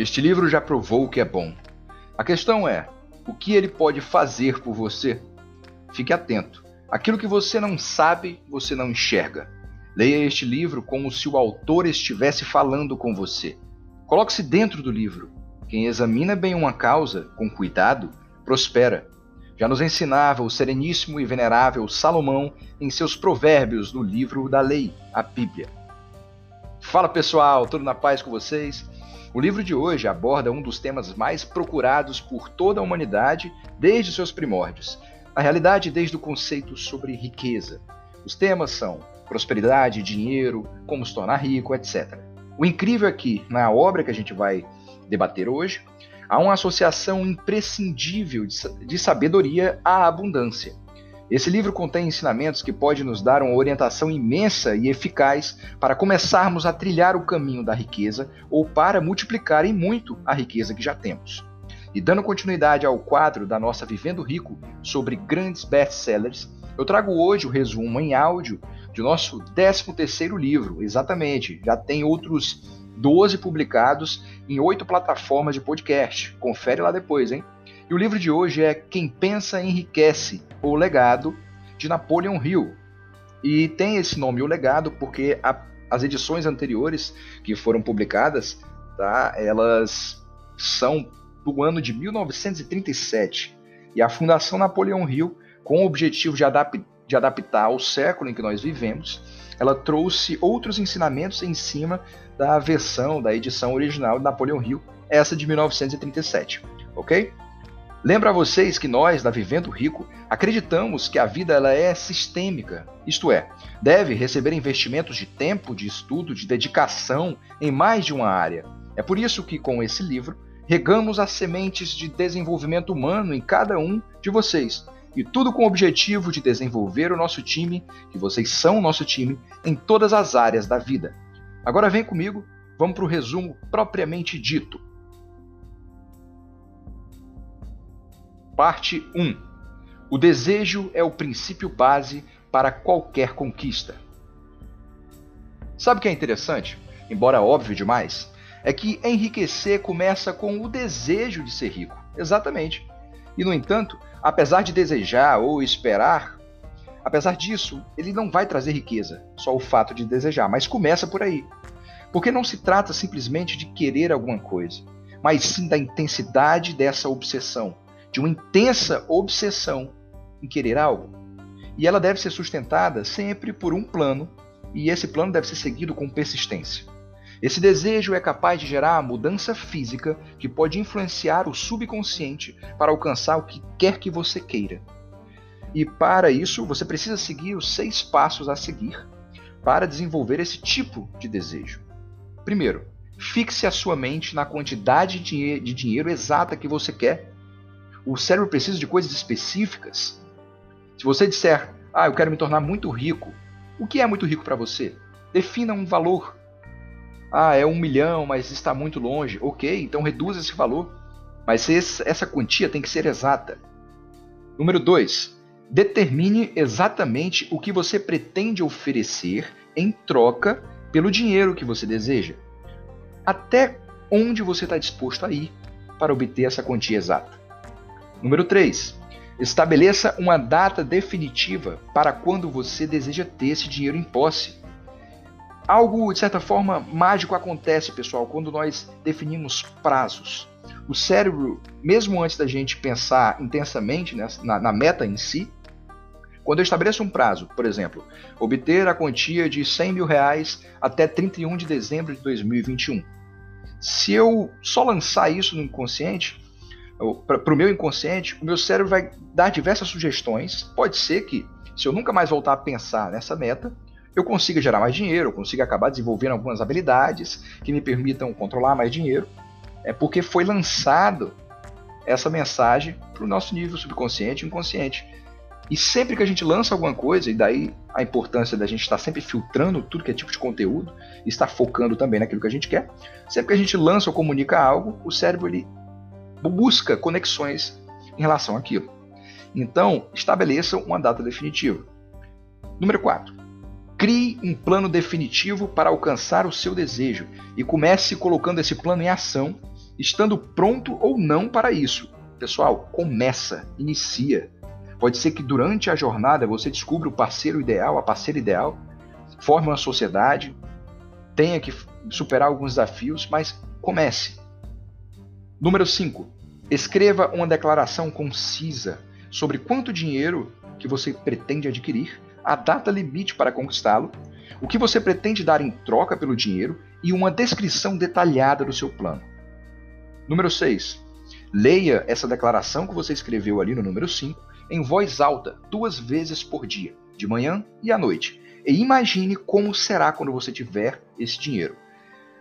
Este livro já provou que é bom. A questão é: o que ele pode fazer por você? Fique atento. Aquilo que você não sabe, você não enxerga. Leia este livro como se o autor estivesse falando com você. Coloque-se dentro do livro. Quem examina bem uma causa, com cuidado, prospera. Já nos ensinava o sereníssimo e venerável Salomão em seus provérbios no livro da lei, a Bíblia. Fala pessoal, tudo na paz com vocês? O livro de hoje aborda um dos temas mais procurados por toda a humanidade desde seus primórdios. Na realidade, desde o conceito sobre riqueza. Os temas são prosperidade, dinheiro, como se tornar rico, etc. O incrível é que, na obra que a gente vai debater hoje, há uma associação imprescindível de sabedoria à abundância. Esse livro contém ensinamentos que podem nos dar uma orientação imensa e eficaz para começarmos a trilhar o caminho da riqueza ou para multiplicar em muito a riqueza que já temos. E dando continuidade ao quadro da nossa Vivendo Rico sobre grandes best-sellers, eu trago hoje o resumo em áudio de nosso 13º livro, exatamente. Já tem outros 12 publicados em oito plataformas de podcast. Confere lá depois, hein? E o livro de hoje é Quem Pensa Enriquece, ou Legado, de Napoleon Hill. E tem esse nome, O Legado, porque a, as edições anteriores que foram publicadas, tá, elas são do ano de 1937. E a Fundação Napoleon Hill, com o objetivo de, adap de adaptar ao século em que nós vivemos, ela trouxe outros ensinamentos em cima da versão, da edição original de Napoleon Hill, essa de 1937, ok? Lembro a vocês que nós, da Vivendo Rico, acreditamos que a vida ela é sistêmica, isto é, deve receber investimentos de tempo, de estudo, de dedicação em mais de uma área. É por isso que, com esse livro, regamos as sementes de desenvolvimento humano em cada um de vocês. E tudo com o objetivo de desenvolver o nosso time, que vocês são o nosso time, em todas as áreas da vida. Agora vem comigo, vamos para o resumo propriamente dito. Parte 1 O desejo é o princípio base para qualquer conquista. Sabe o que é interessante? Embora óbvio demais, é que enriquecer começa com o desejo de ser rico. Exatamente. E no entanto, apesar de desejar ou esperar, apesar disso, ele não vai trazer riqueza, só o fato de desejar, mas começa por aí. Porque não se trata simplesmente de querer alguma coisa, mas sim da intensidade dessa obsessão, de uma intensa obsessão em querer algo. E ela deve ser sustentada sempre por um plano, e esse plano deve ser seguido com persistência. Esse desejo é capaz de gerar a mudança física que pode influenciar o subconsciente para alcançar o que quer que você queira. E para isso, você precisa seguir os seis passos a seguir para desenvolver esse tipo de desejo. Primeiro, fixe a sua mente na quantidade de dinheiro exata que você quer o cérebro precisa de coisas específicas. Se você disser, ah, eu quero me tornar muito rico, o que é muito rico para você? Defina um valor. Ah, é um milhão, mas está muito longe. Ok, então reduza esse valor. Mas essa quantia tem que ser exata. Número 2. Determine exatamente o que você pretende oferecer em troca pelo dinheiro que você deseja. Até onde você está disposto a ir para obter essa quantia exata. Número 3. Estabeleça uma data definitiva para quando você deseja ter esse dinheiro em posse. Algo, de certa forma, mágico acontece, pessoal, quando nós definimos prazos. O cérebro, mesmo antes da gente pensar intensamente né, na, na meta em si, quando eu estabeleço um prazo, por exemplo, obter a quantia de 100 mil reais até 31 de dezembro de 2021. Se eu só lançar isso no inconsciente, para o meu inconsciente, o meu cérebro vai dar diversas sugestões. Pode ser que, se eu nunca mais voltar a pensar nessa meta, eu consiga gerar mais dinheiro, eu consiga acabar desenvolvendo algumas habilidades que me permitam controlar mais dinheiro, é porque foi lançado essa mensagem para o nosso nível subconsciente e inconsciente. E sempre que a gente lança alguma coisa, e daí a importância da gente estar sempre filtrando tudo que é tipo de conteúdo, e estar focando também naquilo que a gente quer, sempre que a gente lança ou comunica algo, o cérebro ele busca conexões em relação àquilo. Então, estabeleça uma data definitiva. Número 4. Crie um plano definitivo para alcançar o seu desejo e comece colocando esse plano em ação estando pronto ou não para isso. Pessoal, começa, inicia. Pode ser que durante a jornada você descubra o parceiro ideal, a parceira ideal, forme uma sociedade, tenha que superar alguns desafios, mas comece. Número 5. Escreva uma declaração concisa sobre quanto dinheiro que você pretende adquirir, a data limite para conquistá-lo, o que você pretende dar em troca pelo dinheiro e uma descrição detalhada do seu plano. Número 6. Leia essa declaração que você escreveu ali no número 5 em voz alta duas vezes por dia, de manhã e à noite, e imagine como será quando você tiver esse dinheiro.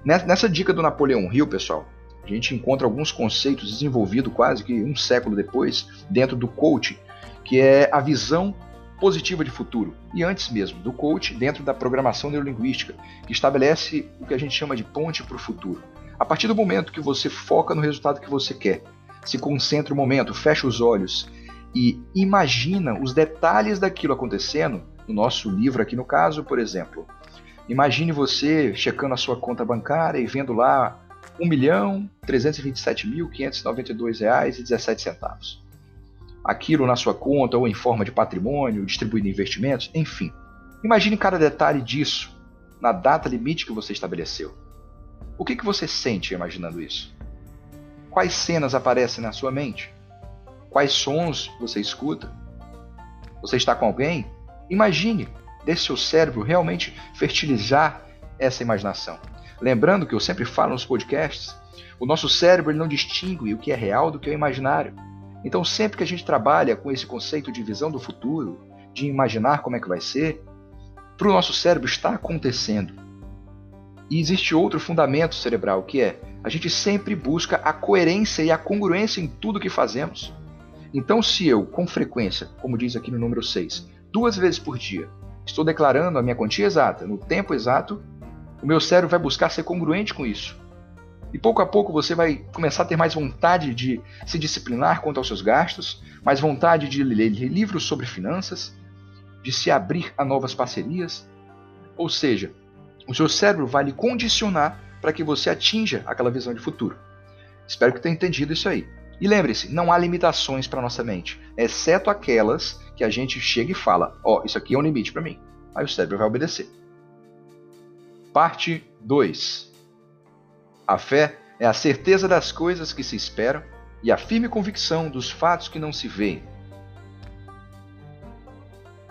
Nessa dica do Napoleão Hill, pessoal, a gente encontra alguns conceitos desenvolvidos quase que um século depois dentro do coaching, que é a visão positiva de futuro. E antes mesmo, do coach dentro da programação neurolinguística, que estabelece o que a gente chama de ponte para o futuro. A partir do momento que você foca no resultado que você quer, se concentra o momento, fecha os olhos e imagina os detalhes daquilo acontecendo, no nosso livro aqui no caso, por exemplo. Imagine você checando a sua conta bancária e vendo lá R$ 1.327.592,17 aquilo na sua conta ou em forma de patrimônio, distribuído em investimentos, enfim. Imagine cada detalhe disso na data limite que você estabeleceu. O que, que você sente imaginando isso? Quais cenas aparecem na sua mente? Quais sons você escuta? Você está com alguém? Imagine, deixe seu cérebro realmente fertilizar essa imaginação. Lembrando que eu sempre falo nos podcasts, o nosso cérebro não distingue o que é real do que é imaginário. Então, sempre que a gente trabalha com esse conceito de visão do futuro, de imaginar como é que vai ser, para o nosso cérebro está acontecendo. E existe outro fundamento cerebral que é a gente sempre busca a coerência e a congruência em tudo que fazemos. Então, se eu, com frequência, como diz aqui no número 6, duas vezes por dia, estou declarando a minha quantia exata, no tempo exato, o meu cérebro vai buscar ser congruente com isso. E pouco a pouco você vai começar a ter mais vontade de se disciplinar quanto aos seus gastos, mais vontade de ler livros sobre finanças, de se abrir a novas parcerias. Ou seja, o seu cérebro vai lhe condicionar para que você atinja aquela visão de futuro. Espero que tenha entendido isso aí. E lembre-se, não há limitações para nossa mente, exceto aquelas que a gente chega e fala: Ó, oh, isso aqui é um limite para mim. Aí o cérebro vai obedecer. Parte 2 a fé é a certeza das coisas que se esperam e a firme convicção dos fatos que não se veem.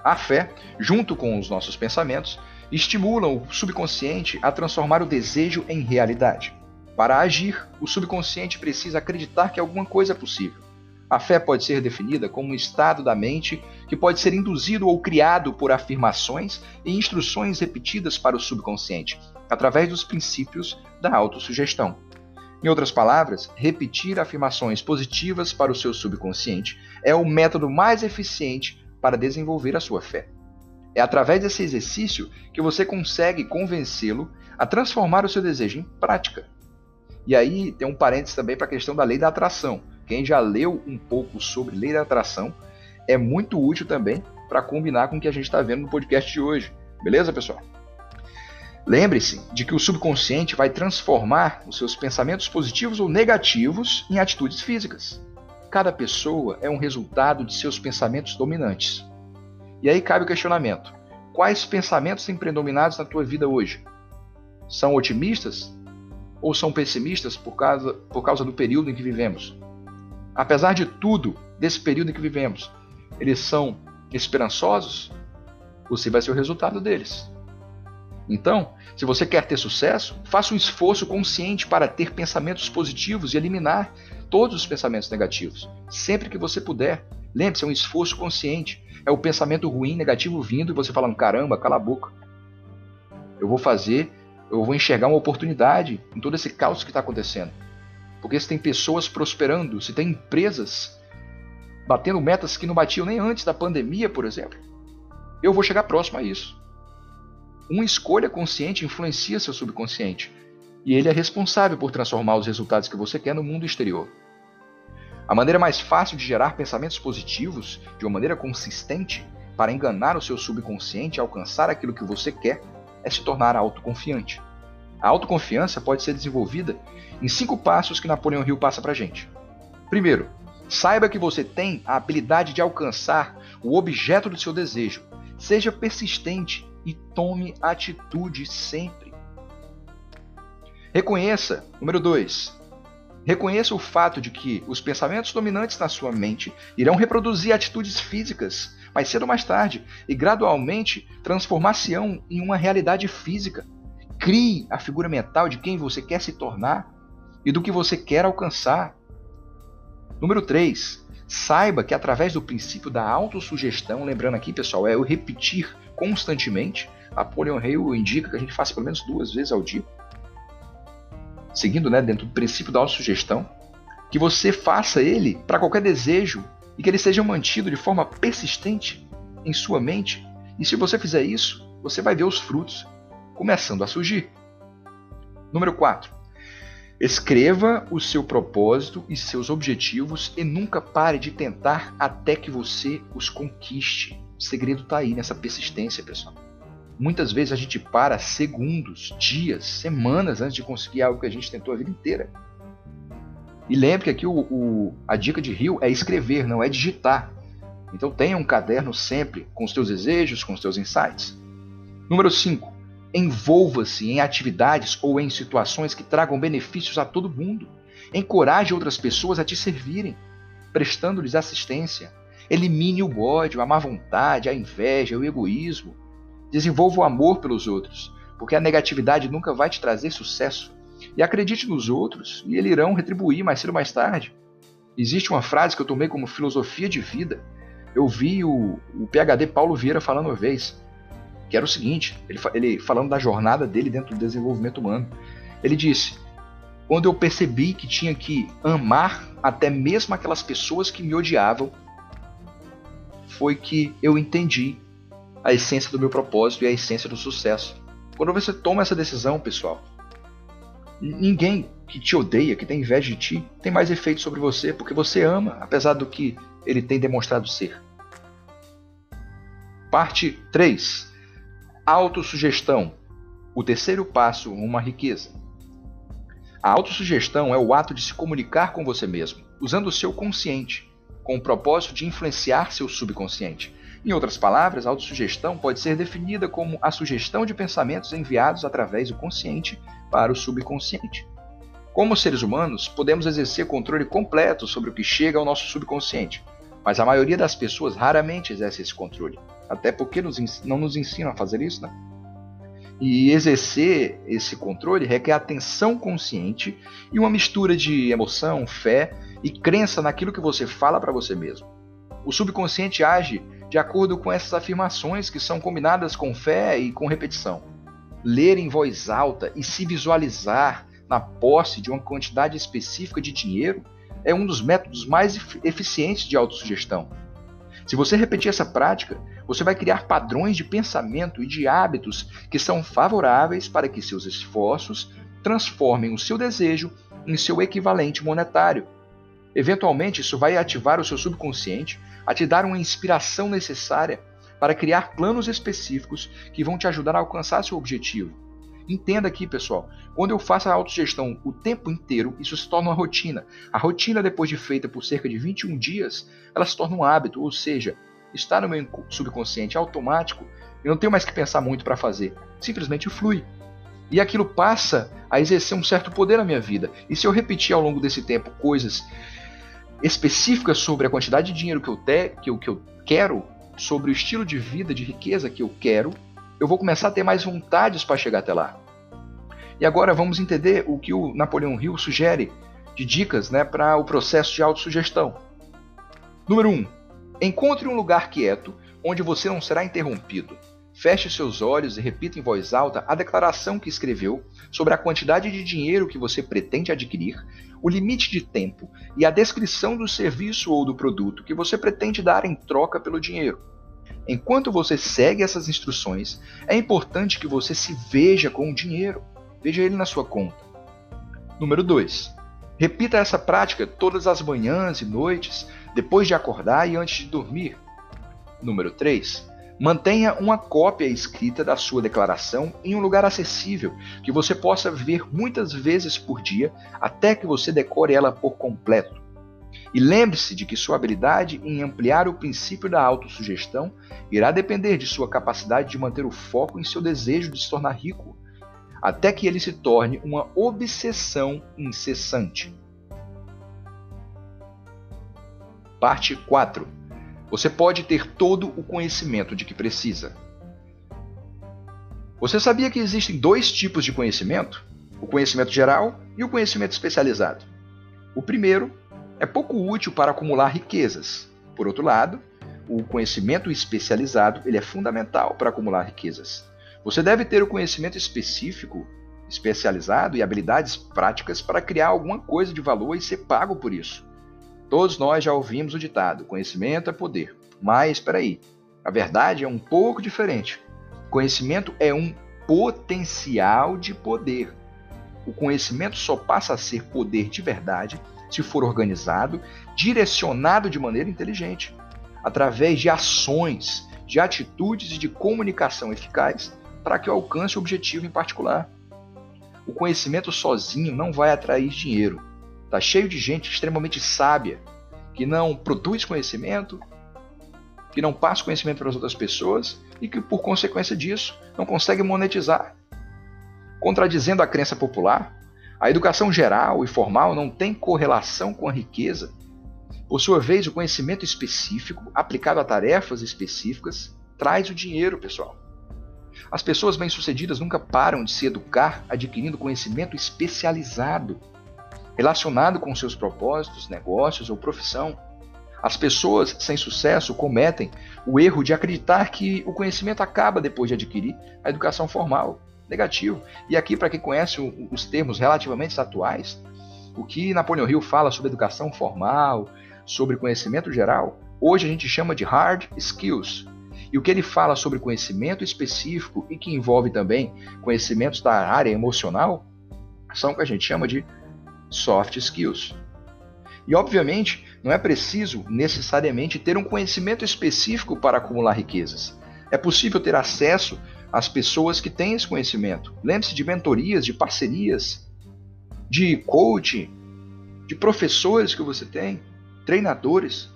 A fé, junto com os nossos pensamentos, estimulam o subconsciente a transformar o desejo em realidade. Para agir, o subconsciente precisa acreditar que alguma coisa é possível. A fé pode ser definida como um estado da mente que pode ser induzido ou criado por afirmações e instruções repetidas para o subconsciente, através dos princípios da autossugestão. Em outras palavras, repetir afirmações positivas para o seu subconsciente é o método mais eficiente para desenvolver a sua fé. É através desse exercício que você consegue convencê-lo a transformar o seu desejo em prática. E aí tem um parênteses também para a questão da lei da atração. Quem já leu um pouco sobre lei da atração é muito útil também para combinar com o que a gente está vendo no podcast de hoje. Beleza, pessoal? Lembre-se de que o subconsciente vai transformar os seus pensamentos positivos ou negativos em atitudes físicas. Cada pessoa é um resultado de seus pensamentos dominantes. E aí cabe o questionamento: quais pensamentos têm predominados na tua vida hoje? São otimistas ou são pessimistas por causa, por causa do período em que vivemos? Apesar de tudo, desse período em que vivemos, eles são esperançosos? Você vai ser o resultado deles. Então, se você quer ter sucesso, faça um esforço consciente para ter pensamentos positivos e eliminar todos os pensamentos negativos. Sempre que você puder. Lembre-se, é um esforço consciente. É o pensamento ruim, negativo vindo e você falando: caramba, cala a boca. Eu vou fazer, eu vou enxergar uma oportunidade em todo esse caos que está acontecendo. Porque se tem pessoas prosperando, se tem empresas batendo metas que não batiam nem antes da pandemia, por exemplo, eu vou chegar próximo a isso. Uma escolha consciente influencia seu subconsciente, e ele é responsável por transformar os resultados que você quer no mundo exterior. A maneira mais fácil de gerar pensamentos positivos de uma maneira consistente para enganar o seu subconsciente e alcançar aquilo que você quer é se tornar autoconfiante. A autoconfiança pode ser desenvolvida em cinco passos que Napoleão Hill passa para gente. Primeiro, saiba que você tem a habilidade de alcançar o objeto do seu desejo. Seja persistente e tome atitude sempre. Reconheça, número 2, reconheça o fato de que os pensamentos dominantes na sua mente irão reproduzir atitudes físicas mais cedo ou mais tarde e gradualmente transformar-se-ão em uma realidade física. Crie a figura mental de quem você quer se tornar e do que você quer alcançar. Número 3. Saiba que através do princípio da autossugestão, lembrando aqui, pessoal, é o repetir constantemente. Napoleon Hill indica que a gente faça pelo menos duas vezes ao dia. Seguindo né, dentro do princípio da autossugestão, que você faça ele para qualquer desejo e que ele seja mantido de forma persistente em sua mente. E se você fizer isso, você vai ver os frutos começando a surgir. Número 4. Escreva o seu propósito e seus objetivos e nunca pare de tentar até que você os conquiste. O segredo está aí nessa persistência, pessoal. Muitas vezes a gente para segundos, dias, semanas antes de conseguir algo que a gente tentou a vida inteira. E lembre que aqui o, o, a dica de Rio é escrever, não é digitar. Então tenha um caderno sempre com os teus desejos, com os teus insights. Número 5. Envolva-se em atividades ou em situações que tragam benefícios a todo mundo. Encoraje outras pessoas a te servirem, prestando-lhes assistência. Elimine o ódio, a má vontade, a inveja, o egoísmo. Desenvolva o amor pelos outros, porque a negatividade nunca vai te trazer sucesso. E acredite nos outros, e eles irão retribuir mais cedo ou mais tarde. Existe uma frase que eu tomei como filosofia de vida. Eu vi o, o PhD Paulo Vieira falando uma vez que era o seguinte, ele, ele falando da jornada dele dentro do desenvolvimento humano, ele disse: quando eu percebi que tinha que amar até mesmo aquelas pessoas que me odiavam, foi que eu entendi a essência do meu propósito e a essência do sucesso. Quando você toma essa decisão, pessoal, ninguém que te odeia, que tem inveja de ti, tem mais efeito sobre você, porque você ama, apesar do que ele tem demonstrado ser. Parte 3. Autossugestão. O terceiro passo à riqueza. A autossugestão é o ato de se comunicar com você mesmo, usando o seu consciente, com o propósito de influenciar seu subconsciente. Em outras palavras, a autossugestão pode ser definida como a sugestão de pensamentos enviados através do consciente para o subconsciente. Como seres humanos, podemos exercer controle completo sobre o que chega ao nosso subconsciente, mas a maioria das pessoas raramente exerce esse controle, até porque nos, não nos ensinam a fazer isso, né? E exercer esse controle requer atenção consciente e uma mistura de emoção, fé e crença naquilo que você fala para você mesmo. O subconsciente age de acordo com essas afirmações que são combinadas com fé e com repetição. Ler em voz alta e se visualizar na posse de uma quantidade específica de dinheiro é um dos métodos mais eficientes de autossugestão. Se você repetir essa prática, você vai criar padrões de pensamento e de hábitos que são favoráveis para que seus esforços transformem o seu desejo em seu equivalente monetário. Eventualmente, isso vai ativar o seu subconsciente a te dar uma inspiração necessária para criar planos específicos que vão te ajudar a alcançar seu objetivo. Entenda aqui, pessoal, quando eu faço a autogestão o tempo inteiro, isso se torna uma rotina. A rotina, depois de feita por cerca de 21 dias, ela se torna um hábito, ou seja, está no meu subconsciente automático, eu não tenho mais que pensar muito para fazer, simplesmente flui. E aquilo passa a exercer um certo poder na minha vida. E se eu repetir ao longo desse tempo coisas específicas sobre a quantidade de dinheiro que eu, te, que eu, que eu quero, sobre o estilo de vida, de riqueza que eu quero, eu vou começar a ter mais vontades para chegar até lá. E agora vamos entender o que o Napoleão Hill sugere de dicas né, para o processo de autossugestão. Número 1. Um, encontre um lugar quieto onde você não será interrompido. Feche seus olhos e repita em voz alta a declaração que escreveu sobre a quantidade de dinheiro que você pretende adquirir, o limite de tempo e a descrição do serviço ou do produto que você pretende dar em troca pelo dinheiro. Enquanto você segue essas instruções, é importante que você se veja com o dinheiro, veja ele na sua conta. Número 2. Repita essa prática todas as manhãs e noites, depois de acordar e antes de dormir. Número 3. Mantenha uma cópia escrita da sua declaração em um lugar acessível, que você possa ver muitas vezes por dia, até que você decore ela por completo. E lembre-se de que sua habilidade em ampliar o princípio da autossugestão irá depender de sua capacidade de manter o foco em seu desejo de se tornar rico, até que ele se torne uma obsessão incessante. Parte 4 você pode ter todo o conhecimento de que precisa. Você sabia que existem dois tipos de conhecimento? O conhecimento geral e o conhecimento especializado. O primeiro é pouco útil para acumular riquezas. Por outro lado, o conhecimento especializado ele é fundamental para acumular riquezas. Você deve ter o conhecimento específico, especializado e habilidades práticas para criar alguma coisa de valor e ser pago por isso. Todos nós já ouvimos o ditado: conhecimento é poder. Mas espera aí, a verdade é um pouco diferente. Conhecimento é um potencial de poder. O conhecimento só passa a ser poder de verdade se for organizado, direcionado de maneira inteligente, através de ações, de atitudes e de comunicação eficaz para que alcance o objetivo em particular. O conhecimento sozinho não vai atrair dinheiro, Está cheio de gente extremamente sábia que não produz conhecimento, que não passa conhecimento para as outras pessoas e que, por consequência disso, não consegue monetizar. Contradizendo a crença popular, a educação geral e formal não tem correlação com a riqueza. Por sua vez, o conhecimento específico, aplicado a tarefas específicas, traz o dinheiro, pessoal. As pessoas bem-sucedidas nunca param de se educar adquirindo conhecimento especializado relacionado com seus propósitos, negócios ou profissão. As pessoas sem sucesso cometem o erro de acreditar que o conhecimento acaba depois de adquirir a educação formal. Negativo. E aqui, para quem conhece os termos relativamente atuais, o que Napoleão Hill fala sobre educação formal, sobre conhecimento geral, hoje a gente chama de hard skills. E o que ele fala sobre conhecimento específico e que envolve também conhecimentos da área emocional, são o que a gente chama de soft skills. E obviamente, não é preciso necessariamente ter um conhecimento específico para acumular riquezas. É possível ter acesso às pessoas que têm esse conhecimento. Lembre-se de mentorias, de parcerias, de coaching, de professores que você tem, treinadores.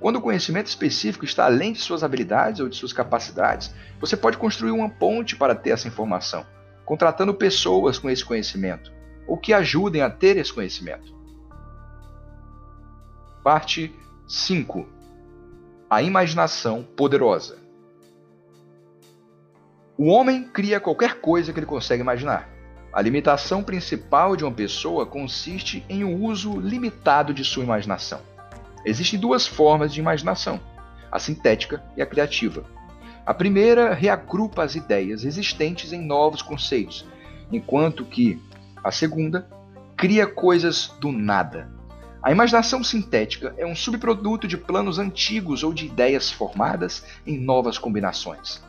Quando o conhecimento específico está além de suas habilidades ou de suas capacidades, você pode construir uma ponte para ter essa informação, contratando pessoas com esse conhecimento ou que ajudem a ter esse conhecimento. Parte 5 A imaginação poderosa. O homem cria qualquer coisa que ele consegue imaginar. A limitação principal de uma pessoa consiste em um uso limitado de sua imaginação. Existem duas formas de imaginação: a sintética e a criativa. A primeira reagrupa as ideias existentes em novos conceitos, enquanto que a segunda, cria coisas do nada. A imaginação sintética é um subproduto de planos antigos ou de ideias formadas em novas combinações.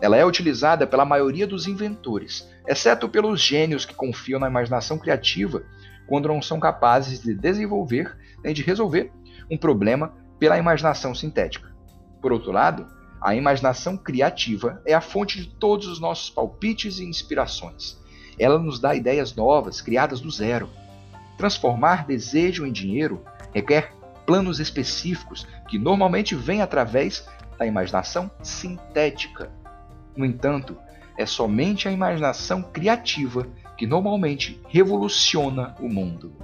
Ela é utilizada pela maioria dos inventores, exceto pelos gênios que confiam na imaginação criativa quando não são capazes de desenvolver nem de resolver um problema pela imaginação sintética. Por outro lado, a imaginação criativa é a fonte de todos os nossos palpites e inspirações. Ela nos dá ideias novas, criadas do zero. Transformar desejo em dinheiro requer planos específicos que normalmente vêm através da imaginação sintética. No entanto, é somente a imaginação criativa que normalmente revoluciona o mundo.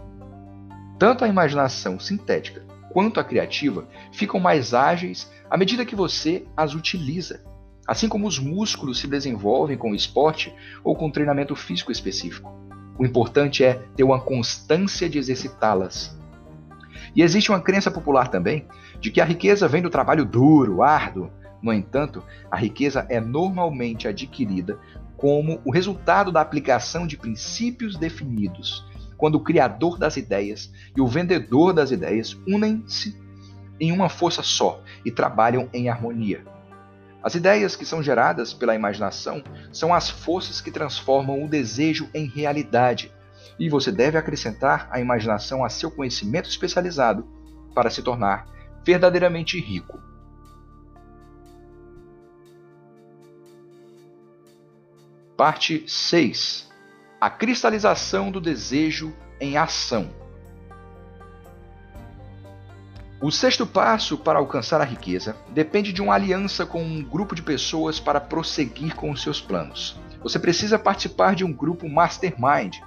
Tanto a imaginação sintética quanto a criativa ficam mais ágeis à medida que você as utiliza. Assim como os músculos se desenvolvem com o esporte ou com treinamento físico específico. O importante é ter uma constância de exercitá-las. E existe uma crença popular também de que a riqueza vem do trabalho duro, árduo. No entanto, a riqueza é normalmente adquirida como o resultado da aplicação de princípios definidos, quando o criador das ideias e o vendedor das ideias unem-se em uma força só e trabalham em harmonia. As ideias que são geradas pela imaginação são as forças que transformam o desejo em realidade, e você deve acrescentar a imaginação a seu conhecimento especializado para se tornar verdadeiramente rico. Parte 6. A cristalização do desejo em ação. O sexto passo para alcançar a riqueza depende de uma aliança com um grupo de pessoas para prosseguir com os seus planos. Você precisa participar de um grupo mastermind.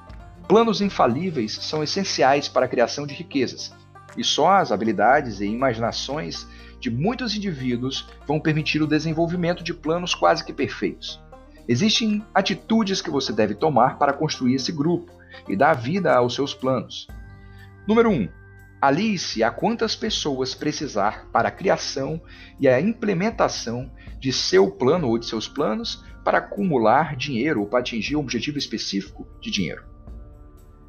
Planos infalíveis são essenciais para a criação de riquezas, e só as habilidades e imaginações de muitos indivíduos vão permitir o desenvolvimento de planos quase que perfeitos. Existem atitudes que você deve tomar para construir esse grupo e dar vida aos seus planos. Número 1. Um, Alie-se a quantas pessoas precisar para a criação e a implementação de seu plano ou de seus planos para acumular dinheiro ou para atingir um objetivo específico de dinheiro.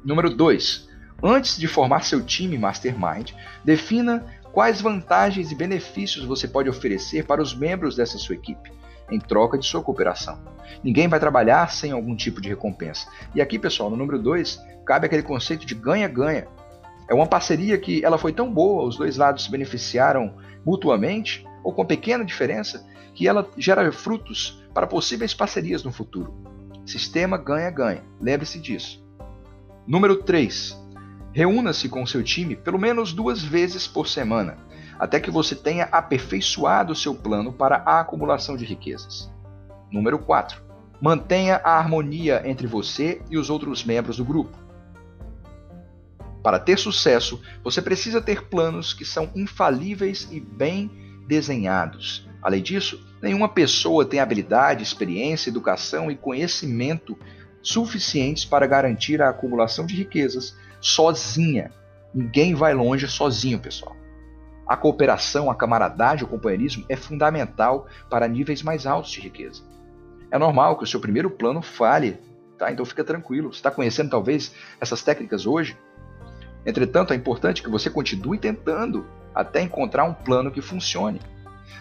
Número 2. Antes de formar seu time Mastermind, defina quais vantagens e benefícios você pode oferecer para os membros dessa sua equipe em troca de sua cooperação. Ninguém vai trabalhar sem algum tipo de recompensa. E aqui, pessoal, no número 2, cabe aquele conceito de ganha-ganha. É uma parceria que ela foi tão boa, os dois lados se beneficiaram mutuamente, ou com pequena diferença, que ela gera frutos para possíveis parcerias no futuro. Sistema ganha-ganha. Lembre-se disso. Número 3. Reúna-se com seu time pelo menos duas vezes por semana, até que você tenha aperfeiçoado seu plano para a acumulação de riquezas. Número 4. Mantenha a harmonia entre você e os outros membros do grupo. Para ter sucesso, você precisa ter planos que são infalíveis e bem desenhados. Além disso, nenhuma pessoa tem habilidade, experiência, educação e conhecimento suficientes para garantir a acumulação de riquezas sozinha. Ninguém vai longe sozinho, pessoal. A cooperação, a camaradagem, o companheirismo é fundamental para níveis mais altos de riqueza. É normal que o seu primeiro plano falhe, tá? Então fica tranquilo. Você está conhecendo talvez essas técnicas hoje, Entretanto, é importante que você continue tentando até encontrar um plano que funcione.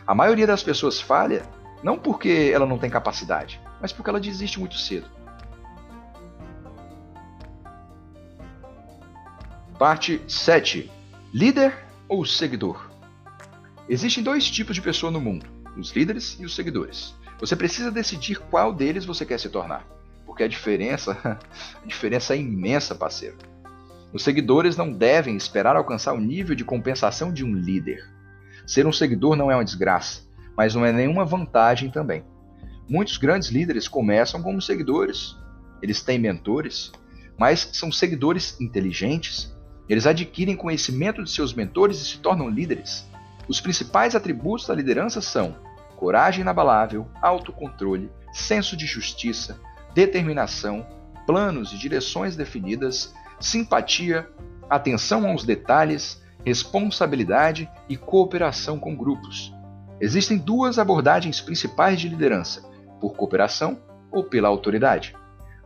A maioria das pessoas falha não porque ela não tem capacidade, mas porque ela desiste muito cedo. Parte 7. Líder ou seguidor? Existem dois tipos de pessoa no mundo: os líderes e os seguidores. Você precisa decidir qual deles você quer se tornar, porque a diferença, a diferença é imensa, parceiro. Os seguidores não devem esperar alcançar o nível de compensação de um líder. Ser um seguidor não é uma desgraça, mas não é nenhuma vantagem também. Muitos grandes líderes começam como seguidores. Eles têm mentores, mas são seguidores inteligentes. Eles adquirem conhecimento de seus mentores e se tornam líderes. Os principais atributos da liderança são coragem inabalável, autocontrole, senso de justiça, determinação, planos e direções definidas, simpatia, atenção aos detalhes, responsabilidade e cooperação com grupos. Existem duas abordagens principais de liderança: por cooperação ou pela autoridade.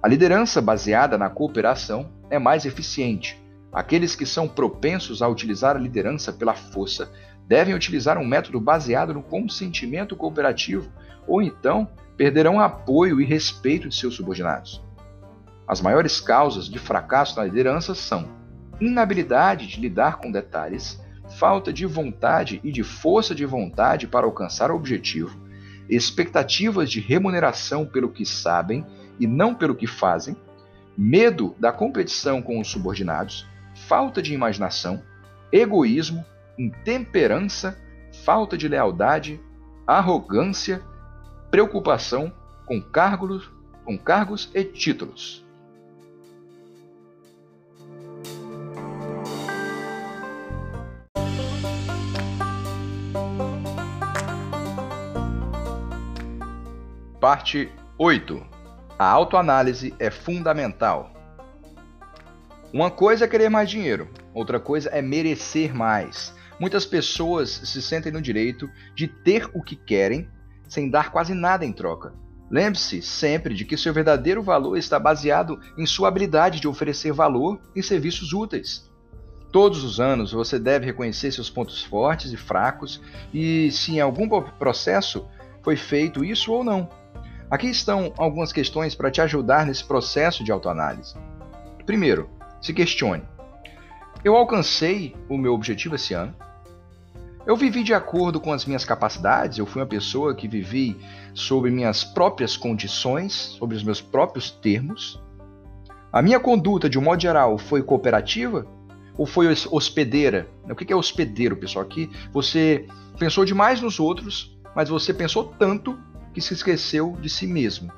A liderança baseada na cooperação é mais eficiente. Aqueles que são propensos a utilizar a liderança pela força devem utilizar um método baseado no consentimento cooperativo, ou então perderão apoio e respeito de seus subordinados. As maiores causas de fracasso na liderança são inabilidade de lidar com detalhes, falta de vontade e de força de vontade para alcançar o objetivo, expectativas de remuneração pelo que sabem e não pelo que fazem, medo da competição com os subordinados, falta de imaginação, egoísmo, intemperança, falta de lealdade, arrogância, preocupação com cargos, com cargos e títulos. Parte 8. A autoanálise é fundamental. Uma coisa é querer mais dinheiro, outra coisa é merecer mais. Muitas pessoas se sentem no direito de ter o que querem sem dar quase nada em troca. Lembre-se sempre de que seu verdadeiro valor está baseado em sua habilidade de oferecer valor em serviços úteis. Todos os anos você deve reconhecer seus pontos fortes e fracos e se em algum processo foi feito isso ou não. Aqui estão algumas questões para te ajudar nesse processo de autoanálise. Primeiro, se questione: eu alcancei o meu objetivo esse ano? Eu vivi de acordo com as minhas capacidades, eu fui uma pessoa que vivi sobre minhas próprias condições, sobre os meus próprios termos. A minha conduta, de um modo geral, foi cooperativa ou foi hospedeira? O que é hospedeiro, pessoal? Aqui você pensou demais nos outros, mas você pensou tanto que se esqueceu de si mesmo.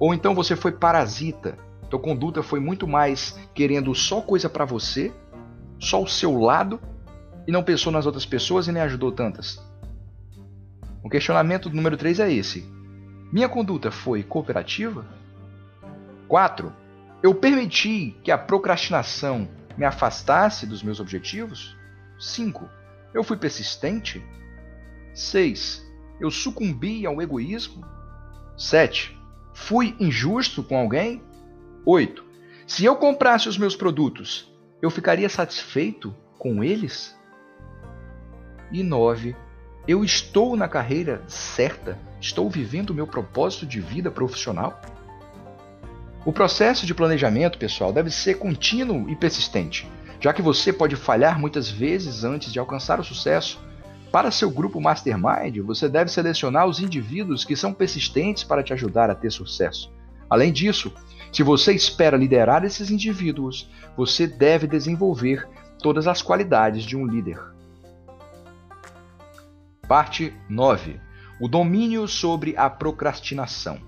Ou então você foi parasita. Tua conduta foi muito mais querendo só coisa para você, só o seu lado, e não pensou nas outras pessoas e nem ajudou tantas. O questionamento número 3 é esse. Minha conduta foi cooperativa? 4. Eu permiti que a procrastinação me afastasse dos meus objetivos? 5. Eu fui persistente? 6. Eu sucumbi ao egoísmo? 7. Fui injusto com alguém? 8. Se eu comprasse os meus produtos, eu ficaria satisfeito com eles? E 9. Eu estou na carreira certa? Estou vivendo o meu propósito de vida profissional? O processo de planejamento, pessoal, deve ser contínuo e persistente, já que você pode falhar muitas vezes antes de alcançar o sucesso. Para seu grupo Mastermind, você deve selecionar os indivíduos que são persistentes para te ajudar a ter sucesso. Além disso, se você espera liderar esses indivíduos, você deve desenvolver todas as qualidades de um líder. Parte 9: O domínio sobre a procrastinação.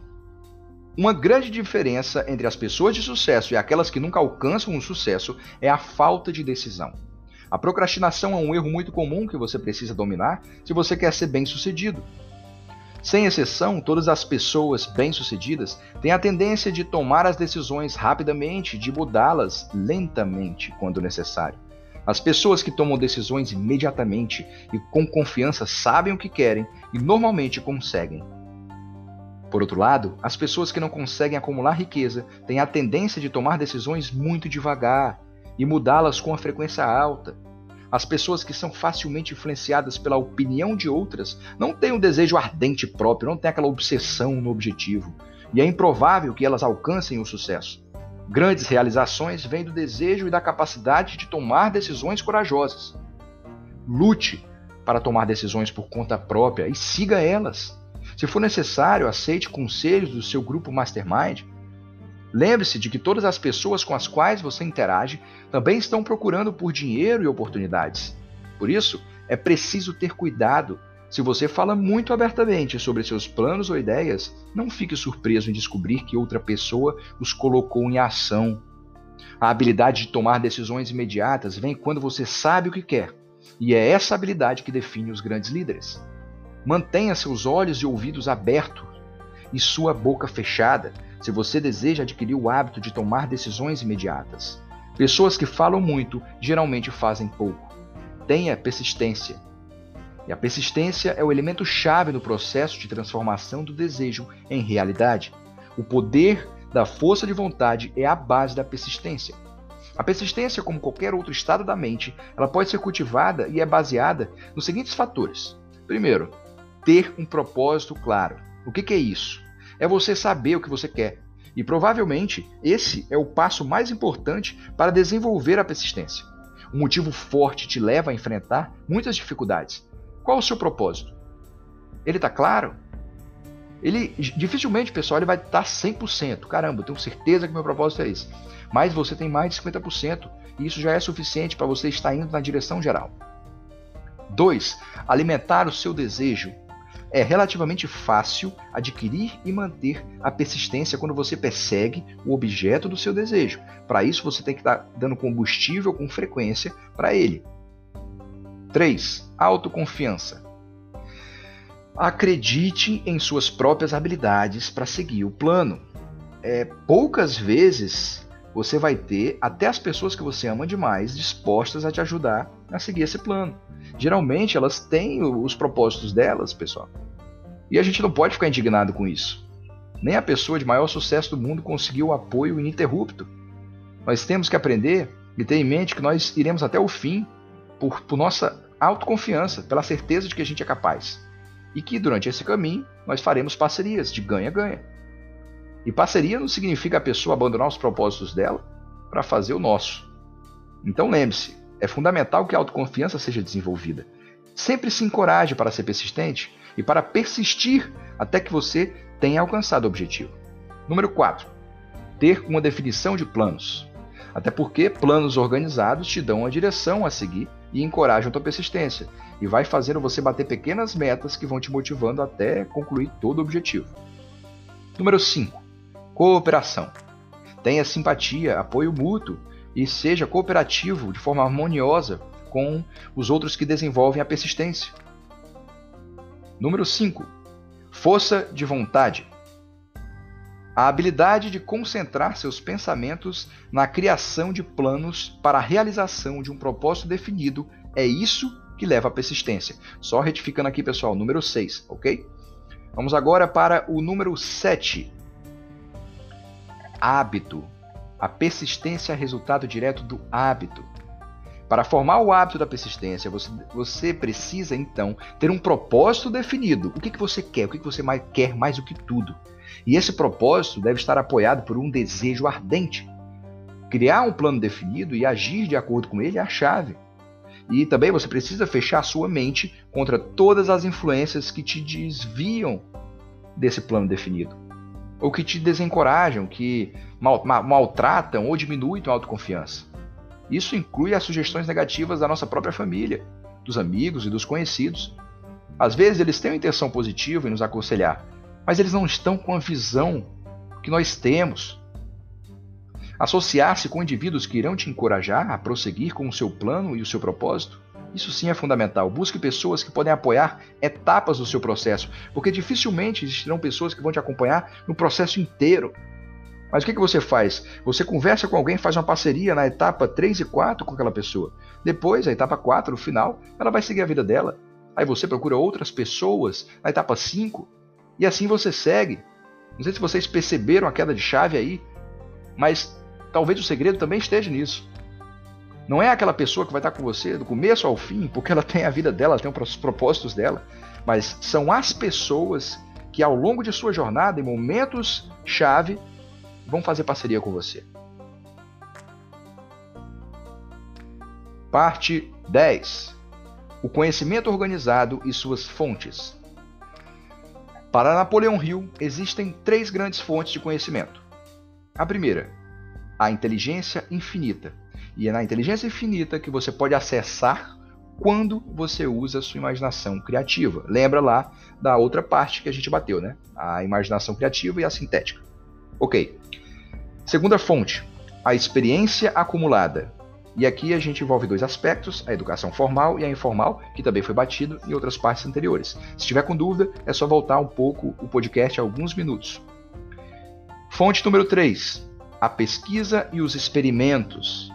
Uma grande diferença entre as pessoas de sucesso e aquelas que nunca alcançam o sucesso é a falta de decisão. A procrastinação é um erro muito comum que você precisa dominar se você quer ser bem-sucedido. Sem exceção, todas as pessoas bem-sucedidas têm a tendência de tomar as decisões rapidamente, de mudá-las lentamente quando necessário. As pessoas que tomam decisões imediatamente e com confiança sabem o que querem e normalmente conseguem. Por outro lado, as pessoas que não conseguem acumular riqueza têm a tendência de tomar decisões muito devagar e mudá-las com a frequência alta. As pessoas que são facilmente influenciadas pela opinião de outras não têm um desejo ardente próprio, não têm aquela obsessão no objetivo, e é improvável que elas alcancem o sucesso. Grandes realizações vêm do desejo e da capacidade de tomar decisões corajosas. Lute para tomar decisões por conta própria e siga elas. Se for necessário, aceite conselhos do seu grupo Mastermind. Lembre-se de que todas as pessoas com as quais você interage também estão procurando por dinheiro e oportunidades. Por isso, é preciso ter cuidado. Se você fala muito abertamente sobre seus planos ou ideias, não fique surpreso em descobrir que outra pessoa os colocou em ação. A habilidade de tomar decisões imediatas vem quando você sabe o que quer, e é essa habilidade que define os grandes líderes. Mantenha seus olhos e ouvidos abertos e sua boca fechada se você deseja adquirir o hábito de tomar decisões imediatas. Pessoas que falam muito geralmente fazem pouco. Tenha persistência. E a persistência é o elemento chave no processo de transformação do desejo em realidade. O poder da força de vontade é a base da persistência. A persistência, como qualquer outro estado da mente, ela pode ser cultivada e é baseada nos seguintes fatores. Primeiro, ter um propósito claro. O que, que é isso? É você saber o que você quer. E provavelmente esse é o passo mais importante para desenvolver a persistência. Um motivo forte te leva a enfrentar muitas dificuldades. Qual o seu propósito? Ele está claro? Ele dificilmente, pessoal, ele vai estar 100%. Caramba, eu tenho certeza que meu propósito é esse. Mas você tem mais de 50% e isso já é suficiente para você estar indo na direção geral. 2. Alimentar o seu desejo é relativamente fácil adquirir e manter a persistência quando você persegue o objeto do seu desejo. Para isso, você tem que estar dando combustível com frequência para ele. 3. Autoconfiança. Acredite em suas próprias habilidades para seguir o plano. É, poucas vezes você vai ter até as pessoas que você ama demais dispostas a te ajudar a seguir esse plano. Geralmente elas têm os propósitos delas, pessoal. E a gente não pode ficar indignado com isso. Nem a pessoa de maior sucesso do mundo conseguiu o apoio ininterrupto. Nós temos que aprender e ter em mente que nós iremos até o fim por, por nossa autoconfiança, pela certeza de que a gente é capaz. E que durante esse caminho nós faremos parcerias de ganha-ganha. E parceria não significa a pessoa abandonar os propósitos dela para fazer o nosso. Então lembre-se, é fundamental que a autoconfiança seja desenvolvida. Sempre se encoraje para ser persistente e para persistir até que você tenha alcançado o objetivo. Número 4. Ter uma definição de planos. Até porque planos organizados te dão a direção a seguir e encorajam a tua persistência, e vai fazendo você bater pequenas metas que vão te motivando até concluir todo o objetivo. Número 5. Cooperação. Tenha simpatia, apoio mútuo e seja cooperativo de forma harmoniosa com os outros que desenvolvem a persistência. Número 5. Força de vontade. A habilidade de concentrar seus pensamentos na criação de planos para a realização de um propósito definido é isso que leva à persistência. Só retificando aqui, pessoal, número 6, ok? Vamos agora para o número 7. Hábito. A persistência é resultado direto do hábito. Para formar o hábito da persistência, você, você precisa então ter um propósito definido. O que, que você quer? O que, que você mais, quer mais do que tudo? E esse propósito deve estar apoiado por um desejo ardente. Criar um plano definido e agir de acordo com ele é a chave. E também você precisa fechar sua mente contra todas as influências que te desviam desse plano definido. Ou que te desencorajam, que mal, mal, maltratam ou diminuem a autoconfiança. Isso inclui as sugestões negativas da nossa própria família, dos amigos e dos conhecidos. Às vezes eles têm uma intenção positiva em nos aconselhar, mas eles não estão com a visão que nós temos. Associar-se com indivíduos que irão te encorajar a prosseguir com o seu plano e o seu propósito, isso sim é fundamental. Busque pessoas que podem apoiar etapas do seu processo, porque dificilmente existirão pessoas que vão te acompanhar no processo inteiro. Mas o que, que você faz? Você conversa com alguém, faz uma parceria na etapa 3 e 4 com aquela pessoa. Depois, a etapa 4, no final, ela vai seguir a vida dela. Aí você procura outras pessoas na etapa 5 e assim você segue. Não sei se vocês perceberam a queda de chave aí, mas talvez o segredo também esteja nisso. Não é aquela pessoa que vai estar com você do começo ao fim, porque ela tem a vida dela, ela tem os propósitos dela, mas são as pessoas que ao longo de sua jornada, em momentos chave, vão fazer parceria com você. Parte 10. O conhecimento organizado e suas fontes. Para Napoleão Hill, existem três grandes fontes de conhecimento. A primeira, a inteligência infinita. E é na inteligência infinita que você pode acessar quando você usa a sua imaginação criativa. Lembra lá da outra parte que a gente bateu, né? A imaginação criativa e a sintética. Ok. Segunda fonte, a experiência acumulada. E aqui a gente envolve dois aspectos, a educação formal e a informal, que também foi batido em outras partes anteriores. Se tiver com dúvida, é só voltar um pouco o podcast alguns minutos. Fonte número 3, a pesquisa e os experimentos.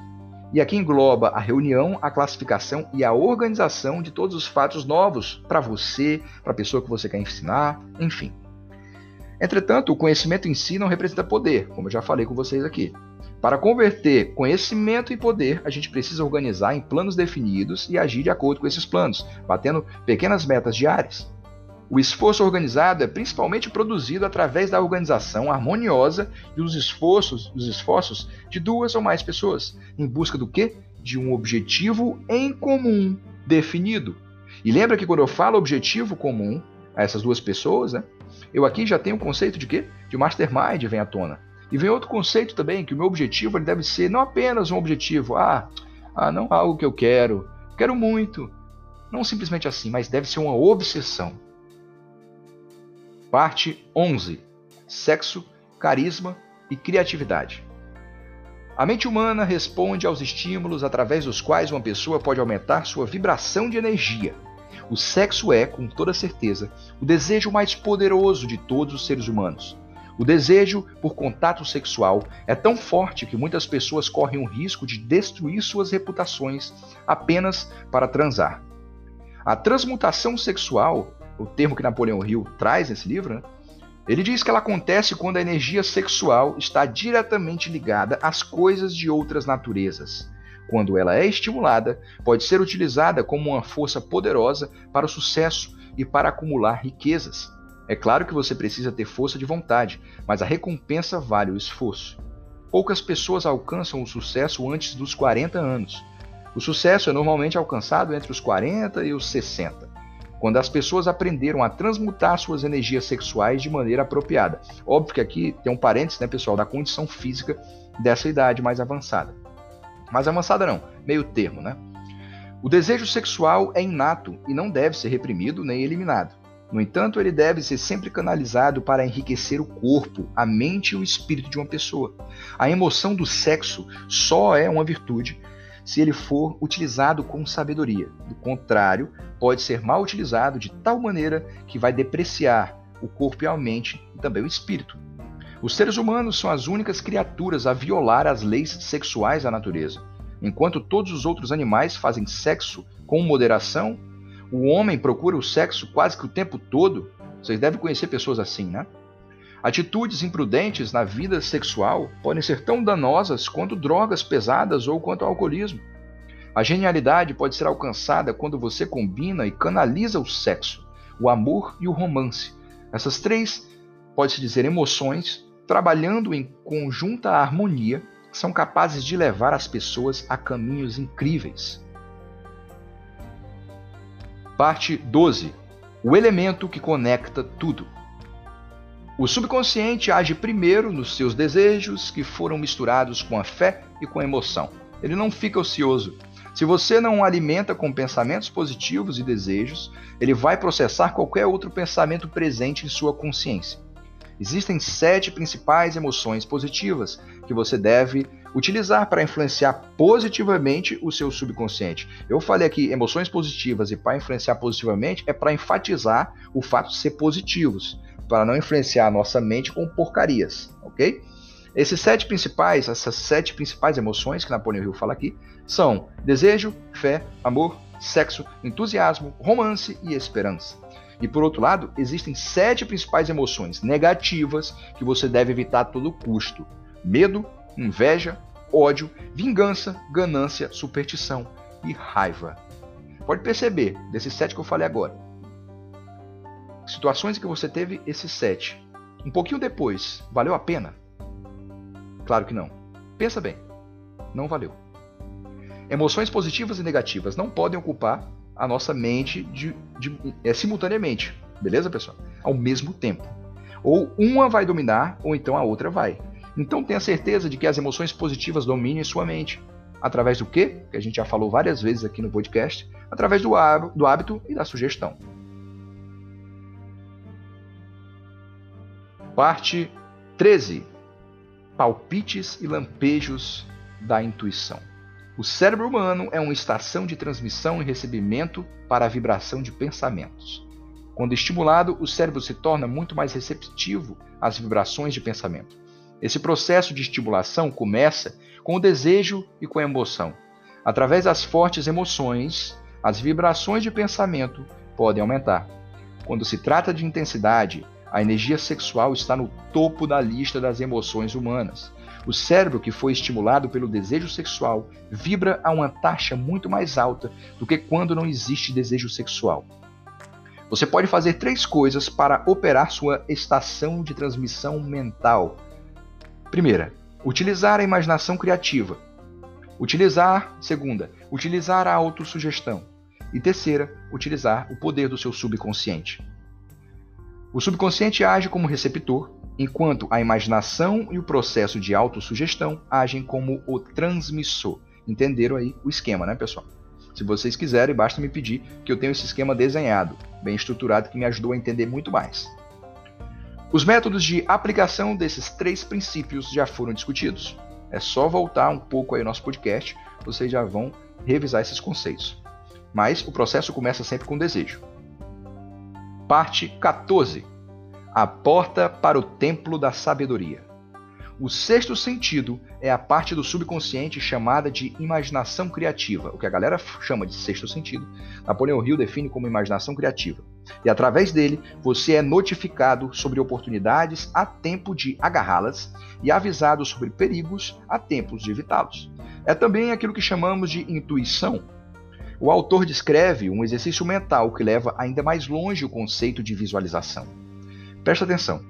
E aqui engloba a reunião, a classificação e a organização de todos os fatos novos para você, para a pessoa que você quer ensinar, enfim. Entretanto, o conhecimento em si não representa poder, como eu já falei com vocês aqui. Para converter conhecimento em poder, a gente precisa organizar em planos definidos e agir de acordo com esses planos, batendo pequenas metas diárias. O esforço organizado é principalmente produzido através da organização harmoniosa e os esforços, os esforços de duas ou mais pessoas, em busca do quê? De um objetivo em comum definido. E lembra que quando eu falo objetivo comum a essas duas pessoas, né, eu aqui já tenho o conceito de quê? De mastermind vem à tona. E vem outro conceito também, que o meu objetivo ele deve ser não apenas um objetivo, ah, ah, não algo que eu quero, quero muito. Não simplesmente assim, mas deve ser uma obsessão. Parte 11. Sexo, carisma e criatividade. A mente humana responde aos estímulos através dos quais uma pessoa pode aumentar sua vibração de energia. O sexo é, com toda certeza, o desejo mais poderoso de todos os seres humanos. O desejo por contato sexual é tão forte que muitas pessoas correm o risco de destruir suas reputações apenas para transar. A transmutação sexual, o termo que Napoleão Hill traz nesse livro, né? ele diz que ela acontece quando a energia sexual está diretamente ligada às coisas de outras naturezas. Quando ela é estimulada, pode ser utilizada como uma força poderosa para o sucesso e para acumular riquezas. É claro que você precisa ter força de vontade, mas a recompensa vale o esforço. Poucas pessoas alcançam o sucesso antes dos 40 anos. O sucesso é normalmente alcançado entre os 40 e os 60, quando as pessoas aprenderam a transmutar suas energias sexuais de maneira apropriada. Óbvio que aqui tem um parênteses, né, pessoal, da condição física dessa idade mais avançada. Mais avançada não, meio termo, né? O desejo sexual é inato e não deve ser reprimido nem eliminado. No entanto, ele deve ser sempre canalizado para enriquecer o corpo, a mente e o espírito de uma pessoa. A emoção do sexo só é uma virtude se ele for utilizado com sabedoria. Do contrário, pode ser mal utilizado de tal maneira que vai depreciar o corpo e a mente e também o espírito. Os seres humanos são as únicas criaturas a violar as leis sexuais da natureza. Enquanto todos os outros animais fazem sexo com moderação, o homem procura o sexo quase que o tempo todo. Vocês devem conhecer pessoas assim, né? Atitudes imprudentes na vida sexual podem ser tão danosas quanto drogas pesadas ou quanto alcoolismo. A genialidade pode ser alcançada quando você combina e canaliza o sexo, o amor e o romance. Essas três, pode-se dizer, emoções, trabalhando em conjunta harmonia, são capazes de levar as pessoas a caminhos incríveis. Parte 12. O elemento que conecta tudo. O subconsciente age primeiro nos seus desejos, que foram misturados com a fé e com a emoção. Ele não fica ocioso. Se você não alimenta com pensamentos positivos e desejos, ele vai processar qualquer outro pensamento presente em sua consciência. Existem sete principais emoções positivas que você deve utilizar para influenciar positivamente o seu subconsciente. Eu falei aqui emoções positivas e para influenciar positivamente é para enfatizar o fato de ser positivos, para não influenciar a nossa mente com porcarias, ok? Esses sete principais, essas sete principais emoções que Napoleão Hill fala aqui, são desejo, fé, amor, sexo, entusiasmo, romance e esperança. E por outro lado, existem sete principais emoções negativas que você deve evitar a todo custo: medo, inveja, ódio, vingança, ganância, superstição e raiva. Pode perceber, desses sete que eu falei agora, situações em que você teve esses sete, um pouquinho depois, valeu a pena? Claro que não. Pensa bem, não valeu. Emoções positivas e negativas não podem ocupar a nossa mente de, de, é, simultaneamente, beleza, pessoal? Ao mesmo tempo. Ou uma vai dominar, ou então a outra vai. Então tenha certeza de que as emoções positivas dominem sua mente. Através do quê? Que a gente já falou várias vezes aqui no podcast. Através do, do hábito e da sugestão. Parte 13. Palpites e lampejos da intuição. O cérebro humano é uma estação de transmissão e recebimento para a vibração de pensamentos. Quando estimulado, o cérebro se torna muito mais receptivo às vibrações de pensamento. Esse processo de estimulação começa com o desejo e com a emoção. Através das fortes emoções, as vibrações de pensamento podem aumentar. Quando se trata de intensidade, a energia sexual está no topo da lista das emoções humanas. O cérebro que foi estimulado pelo desejo sexual vibra a uma taxa muito mais alta do que quando não existe desejo sexual. Você pode fazer três coisas para operar sua estação de transmissão mental. Primeira, utilizar a imaginação criativa. Utilizar, segunda, utilizar a autossugestão. E terceira, utilizar o poder do seu subconsciente. O subconsciente age como receptor, enquanto a imaginação e o processo de autossugestão agem como o transmissor. Entenderam aí o esquema, né, pessoal? Se vocês quiserem, basta me pedir que eu tenho esse esquema desenhado, bem estruturado, que me ajudou a entender muito mais. Os métodos de aplicação desses três princípios já foram discutidos. É só voltar um pouco aí ao nosso podcast, vocês já vão revisar esses conceitos. Mas o processo começa sempre com desejo. Parte 14 a porta para o templo da sabedoria. O sexto sentido é a parte do subconsciente chamada de imaginação criativa, o que a galera chama de sexto sentido. Napoleão Hill define como imaginação criativa. E através dele, você é notificado sobre oportunidades a tempo de agarrá-las e avisado sobre perigos a tempos de evitá-los. É também aquilo que chamamos de intuição. O autor descreve um exercício mental que leva ainda mais longe o conceito de visualização. Presta atenção.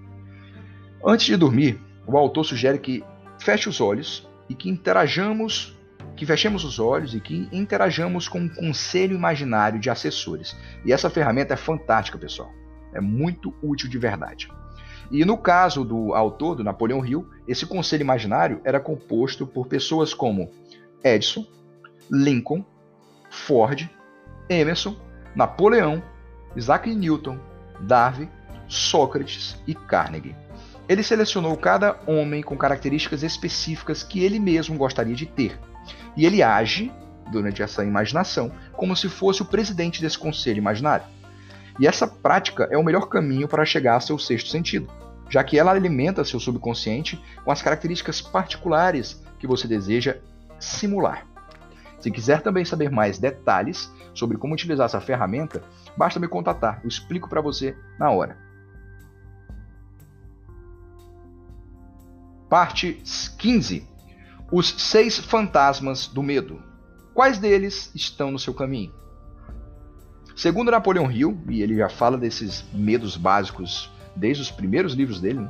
Antes de dormir, o autor sugere que feche os olhos e que interajamos que fechemos os olhos e que interajamos com um conselho imaginário de assessores. E essa ferramenta é fantástica, pessoal. É muito útil de verdade. E no caso do autor, do Napoleão Hill, esse conselho imaginário era composto por pessoas como Edison, Lincoln, Ford, Emerson, Napoleão, Isaac Newton, Darwin, Sócrates e Carnegie. Ele selecionou cada homem com características específicas que ele mesmo gostaria de ter. E ele age, durante essa imaginação, como se fosse o presidente desse conselho imaginário. E essa prática é o melhor caminho para chegar ao seu sexto sentido, já que ela alimenta seu subconsciente com as características particulares que você deseja simular. Se quiser também saber mais detalhes sobre como utilizar essa ferramenta, basta me contatar, eu explico para você na hora. Parte 15. Os seis fantasmas do medo. Quais deles estão no seu caminho? Segundo Napoleão Hill, e ele já fala desses medos básicos desde os primeiros livros dele, né?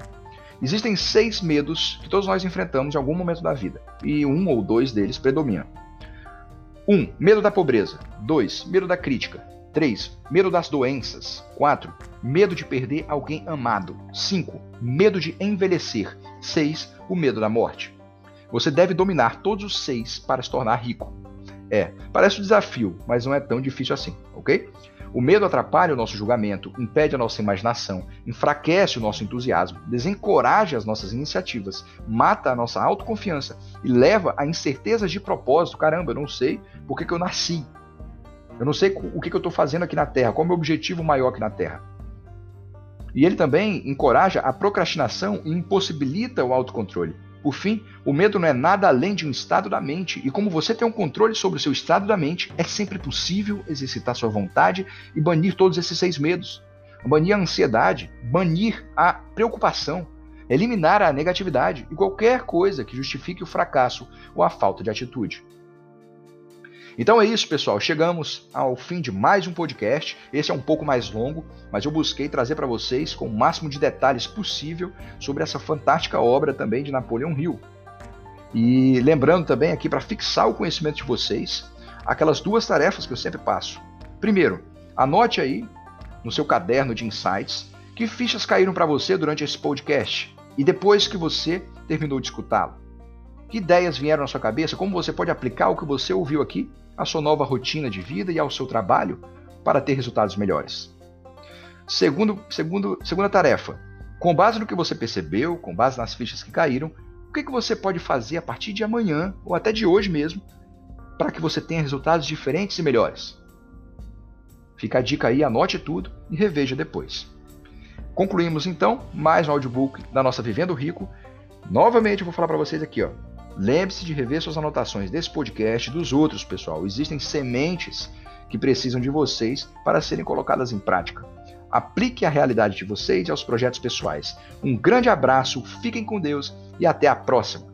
existem seis medos que todos nós enfrentamos em algum momento da vida, e um ou dois deles predominam. 1. Um, medo da pobreza. 2. Medo da crítica. 3. Medo das doenças. 4. Medo de perder alguém amado. 5. Medo de envelhecer. 6. O medo da morte. Você deve dominar todos os seis para se tornar rico. É, parece um desafio, mas não é tão difícil assim, ok? O medo atrapalha o nosso julgamento, impede a nossa imaginação, enfraquece o nosso entusiasmo, desencoraja as nossas iniciativas, mata a nossa autoconfiança e leva a incertezas de propósito. Caramba, eu não sei por que, que eu nasci. Eu não sei o que, que eu estou fazendo aqui na Terra, qual é o meu objetivo maior aqui na Terra. E ele também encoraja a procrastinação e impossibilita o autocontrole. Por fim, o medo não é nada além de um estado da mente, e como você tem um controle sobre o seu estado da mente, é sempre possível exercitar sua vontade e banir todos esses seis medos. Banir a ansiedade, banir a preocupação, eliminar a negatividade e qualquer coisa que justifique o fracasso ou a falta de atitude. Então é isso, pessoal. Chegamos ao fim de mais um podcast. Esse é um pouco mais longo, mas eu busquei trazer para vocês com o máximo de detalhes possível sobre essa fantástica obra também de Napoleão Hill. E lembrando também aqui para fixar o conhecimento de vocês, aquelas duas tarefas que eu sempre passo. Primeiro, anote aí no seu caderno de insights que fichas caíram para você durante esse podcast e depois que você terminou de escutá-lo. Que ideias vieram na sua cabeça? Como você pode aplicar o que você ouviu aqui à sua nova rotina de vida e ao seu trabalho para ter resultados melhores? Segundo, segundo, segunda tarefa. Com base no que você percebeu, com base nas fichas que caíram, o que, que você pode fazer a partir de amanhã ou até de hoje mesmo para que você tenha resultados diferentes e melhores? Fica a dica aí, anote tudo e reveja depois. Concluímos então mais um audiobook da nossa Vivendo Rico. Novamente eu vou falar para vocês aqui, ó. Lembre-se de rever suas anotações desse podcast e dos outros, pessoal. Existem sementes que precisam de vocês para serem colocadas em prática. Aplique a realidade de vocês e aos projetos pessoais. Um grande abraço, fiquem com Deus e até a próxima!